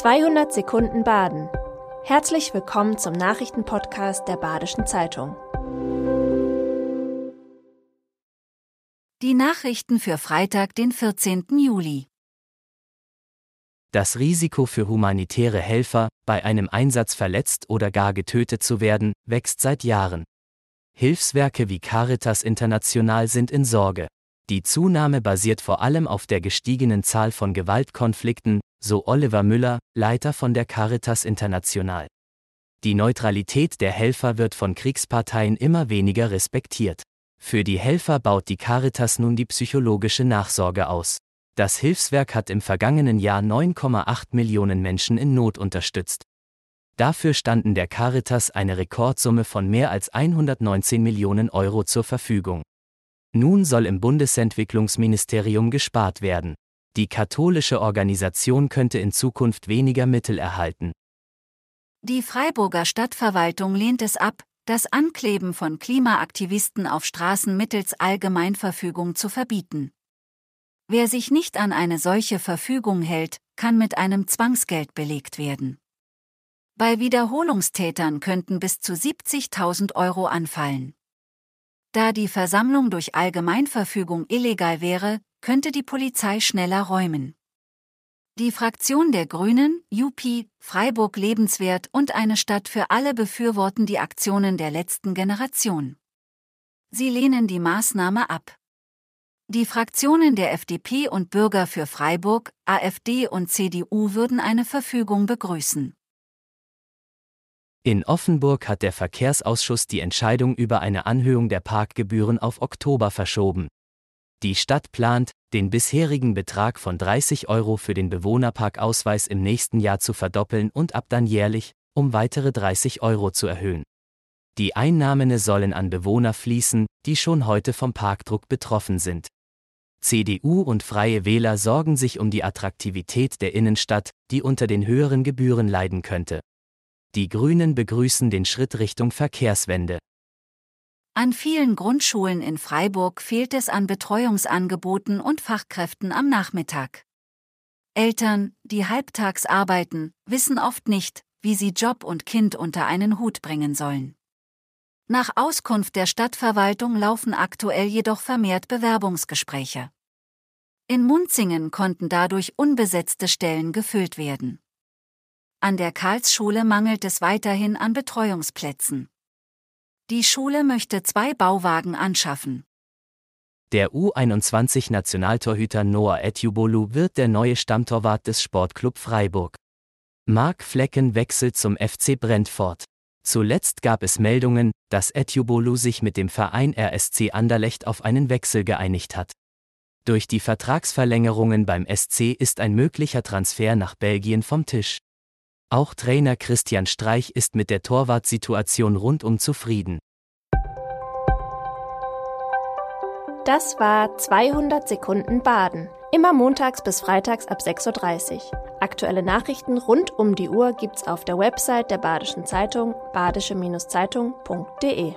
200 Sekunden Baden. Herzlich willkommen zum Nachrichtenpodcast der Badischen Zeitung. Die Nachrichten für Freitag, den 14. Juli. Das Risiko für humanitäre Helfer, bei einem Einsatz verletzt oder gar getötet zu werden, wächst seit Jahren. Hilfswerke wie Caritas International sind in Sorge. Die Zunahme basiert vor allem auf der gestiegenen Zahl von Gewaltkonflikten, so Oliver Müller, Leiter von der Caritas International. Die Neutralität der Helfer wird von Kriegsparteien immer weniger respektiert. Für die Helfer baut die Caritas nun die psychologische Nachsorge aus. Das Hilfswerk hat im vergangenen Jahr 9,8 Millionen Menschen in Not unterstützt. Dafür standen der Caritas eine Rekordsumme von mehr als 119 Millionen Euro zur Verfügung. Nun soll im Bundesentwicklungsministerium gespart werden. Die katholische Organisation könnte in Zukunft weniger Mittel erhalten. Die Freiburger Stadtverwaltung lehnt es ab, das Ankleben von Klimaaktivisten auf Straßen mittels Allgemeinverfügung zu verbieten. Wer sich nicht an eine solche Verfügung hält, kann mit einem Zwangsgeld belegt werden. Bei Wiederholungstätern könnten bis zu 70.000 Euro anfallen. Da die Versammlung durch Allgemeinverfügung illegal wäre, könnte die Polizei schneller räumen. Die Fraktion der Grünen, UP, Freiburg lebenswert und eine Stadt für alle befürworten die Aktionen der letzten Generation. Sie lehnen die Maßnahme ab. Die Fraktionen der FDP und Bürger für Freiburg, AfD und CDU würden eine Verfügung begrüßen. In Offenburg hat der Verkehrsausschuss die Entscheidung über eine Anhöhung der Parkgebühren auf Oktober verschoben. Die Stadt plant, den bisherigen Betrag von 30 Euro für den Bewohnerparkausweis im nächsten Jahr zu verdoppeln und ab dann jährlich, um weitere 30 Euro zu erhöhen. Die Einnahmen sollen an Bewohner fließen, die schon heute vom Parkdruck betroffen sind. CDU und Freie Wähler sorgen sich um die Attraktivität der Innenstadt, die unter den höheren Gebühren leiden könnte. Die Grünen begrüßen den Schritt Richtung Verkehrswende. An vielen Grundschulen in Freiburg fehlt es an Betreuungsangeboten und Fachkräften am Nachmittag. Eltern, die halbtags arbeiten, wissen oft nicht, wie sie Job und Kind unter einen Hut bringen sollen. Nach Auskunft der Stadtverwaltung laufen aktuell jedoch vermehrt Bewerbungsgespräche. In Munzingen konnten dadurch unbesetzte Stellen gefüllt werden. An der Karlsschule mangelt es weiterhin an Betreuungsplätzen. Die Schule möchte zwei Bauwagen anschaffen. Der U21-Nationaltorhüter Noah Etjubolu wird der neue Stammtorwart des Sportclub Freiburg. Mark Flecken wechselt zum FC Brentford. Zuletzt gab es Meldungen, dass Etjubolu sich mit dem Verein RSC Anderlecht auf einen Wechsel geeinigt hat. Durch die Vertragsverlängerungen beim SC ist ein möglicher Transfer nach Belgien vom Tisch. Auch Trainer Christian Streich ist mit der Torwartsituation rundum zufrieden. Das war 200 Sekunden Baden. Immer montags bis freitags ab 6.30 Uhr. Aktuelle Nachrichten rund um die Uhr gibt's auf der Website der Badischen Zeitung badische-zeitung.de.